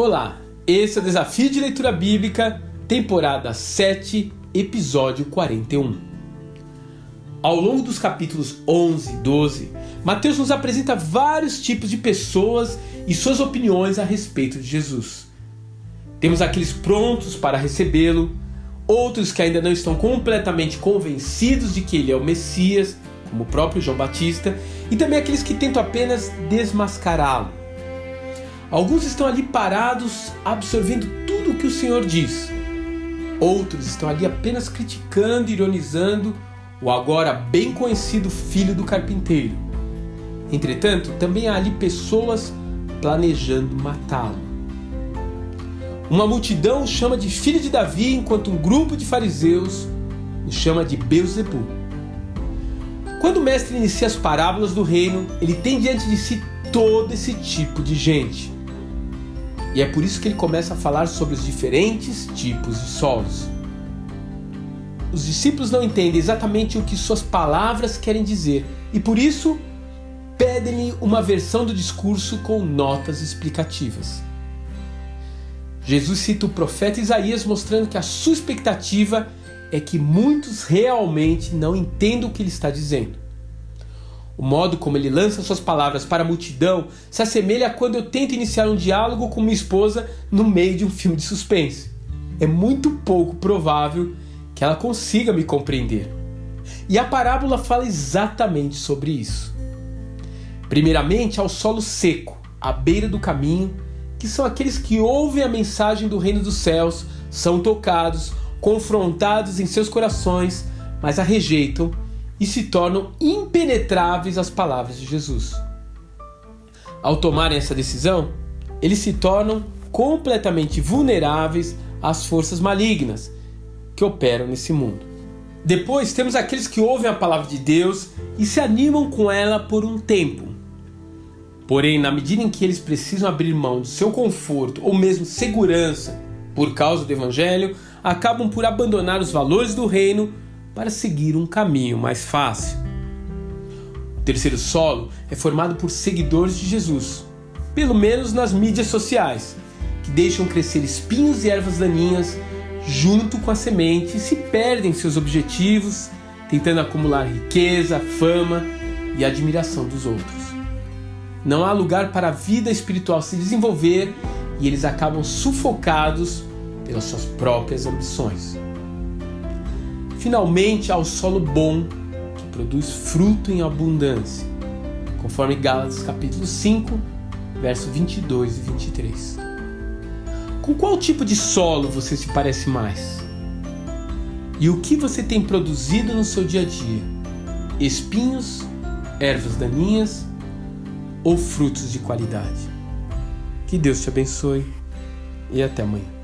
Olá, esse é o Desafio de Leitura Bíblica, temporada 7, episódio 41. Ao longo dos capítulos 11 e 12, Mateus nos apresenta vários tipos de pessoas e suas opiniões a respeito de Jesus. Temos aqueles prontos para recebê-lo, outros que ainda não estão completamente convencidos de que ele é o Messias, como o próprio João Batista, e também aqueles que tentam apenas desmascará-lo. Alguns estão ali parados, absorvendo tudo o que o Senhor diz. Outros estão ali apenas criticando, ironizando o agora bem conhecido filho do carpinteiro. Entretanto, também há ali pessoas planejando matá-lo. Uma multidão o chama de filho de Davi, enquanto um grupo de fariseus o chama de Beuzebu. Quando o mestre inicia as parábolas do reino, ele tem diante de si todo esse tipo de gente. E é por isso que ele começa a falar sobre os diferentes tipos de solos. Os discípulos não entendem exatamente o que suas palavras querem dizer e por isso pedem-lhe uma versão do discurso com notas explicativas. Jesus cita o profeta Isaías mostrando que a sua expectativa é que muitos realmente não entendam o que ele está dizendo. O modo como ele lança suas palavras para a multidão se assemelha a quando eu tento iniciar um diálogo com minha esposa no meio de um filme de suspense. É muito pouco provável que ela consiga me compreender. E a parábola fala exatamente sobre isso. Primeiramente, ao solo seco, à beira do caminho, que são aqueles que ouvem a mensagem do reino dos céus, são tocados, confrontados em seus corações, mas a rejeitam e se tornam impenetráveis às palavras de Jesus. Ao tomarem essa decisão, eles se tornam completamente vulneráveis às forças malignas que operam nesse mundo. Depois temos aqueles que ouvem a palavra de Deus e se animam com ela por um tempo. Porém, na medida em que eles precisam abrir mão do seu conforto ou mesmo segurança por causa do evangelho, acabam por abandonar os valores do reino para seguir um caminho mais fácil. O terceiro solo é formado por seguidores de Jesus, pelo menos nas mídias sociais, que deixam crescer espinhos e ervas daninhas junto com a semente e se perdem seus objetivos, tentando acumular riqueza, fama e admiração dos outros. Não há lugar para a vida espiritual se desenvolver e eles acabam sufocados pelas suas próprias ambições. Finalmente, ao solo bom, que produz fruto em abundância, conforme Gálatas capítulo 5, verso 22 e 23. Com qual tipo de solo você se parece mais? E o que você tem produzido no seu dia a dia? Espinhos, ervas daninhas ou frutos de qualidade? Que Deus te abençoe e até amanhã.